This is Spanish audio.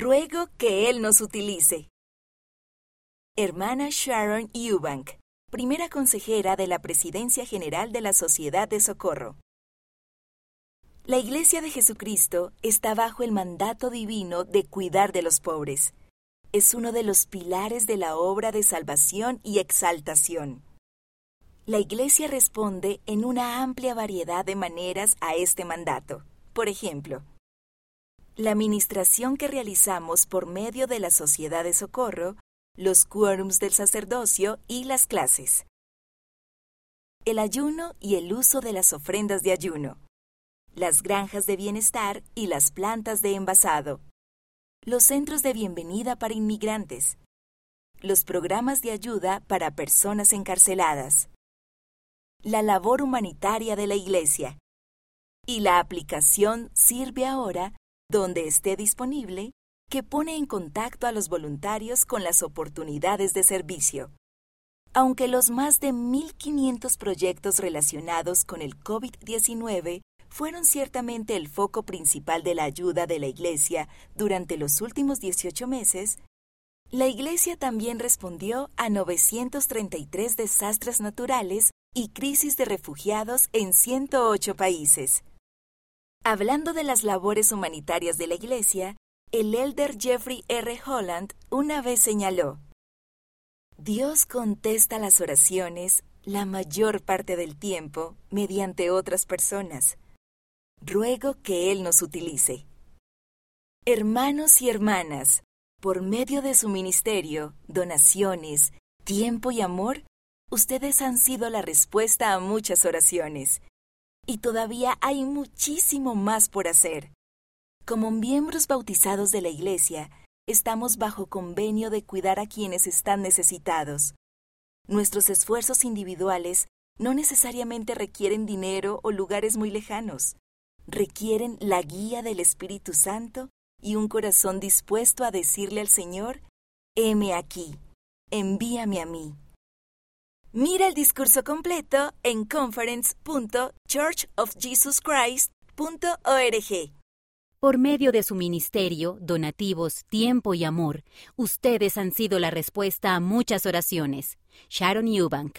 Ruego que Él nos utilice. Hermana Sharon Eubank, primera consejera de la Presidencia General de la Sociedad de Socorro. La Iglesia de Jesucristo está bajo el mandato divino de cuidar de los pobres. Es uno de los pilares de la obra de salvación y exaltación. La Iglesia responde en una amplia variedad de maneras a este mandato. Por ejemplo, la administración que realizamos por medio de la Sociedad de Socorro, los quórums del sacerdocio y las clases. El ayuno y el uso de las ofrendas de ayuno. Las granjas de bienestar y las plantas de envasado. Los centros de bienvenida para inmigrantes. Los programas de ayuda para personas encarceladas. La labor humanitaria de la Iglesia. Y la aplicación Sirve ahora donde esté disponible, que pone en contacto a los voluntarios con las oportunidades de servicio. Aunque los más de 1.500 proyectos relacionados con el COVID-19 fueron ciertamente el foco principal de la ayuda de la Iglesia durante los últimos 18 meses, la Iglesia también respondió a 933 desastres naturales y crisis de refugiados en 108 países. Hablando de las labores humanitarias de la Iglesia, el elder Jeffrey R. Holland una vez señaló, Dios contesta las oraciones la mayor parte del tiempo mediante otras personas. Ruego que Él nos utilice. Hermanos y hermanas, por medio de su ministerio, donaciones, tiempo y amor, ustedes han sido la respuesta a muchas oraciones y todavía hay muchísimo más por hacer. Como miembros bautizados de la Iglesia, estamos bajo convenio de cuidar a quienes están necesitados. Nuestros esfuerzos individuales no necesariamente requieren dinero o lugares muy lejanos. Requieren la guía del Espíritu Santo y un corazón dispuesto a decirle al Señor, heme aquí, envíame a mí. Mira el discurso completo en conference.churchofjesuschrist.org. Por medio de su ministerio, donativos, tiempo y amor, ustedes han sido la respuesta a muchas oraciones. Sharon Eubank.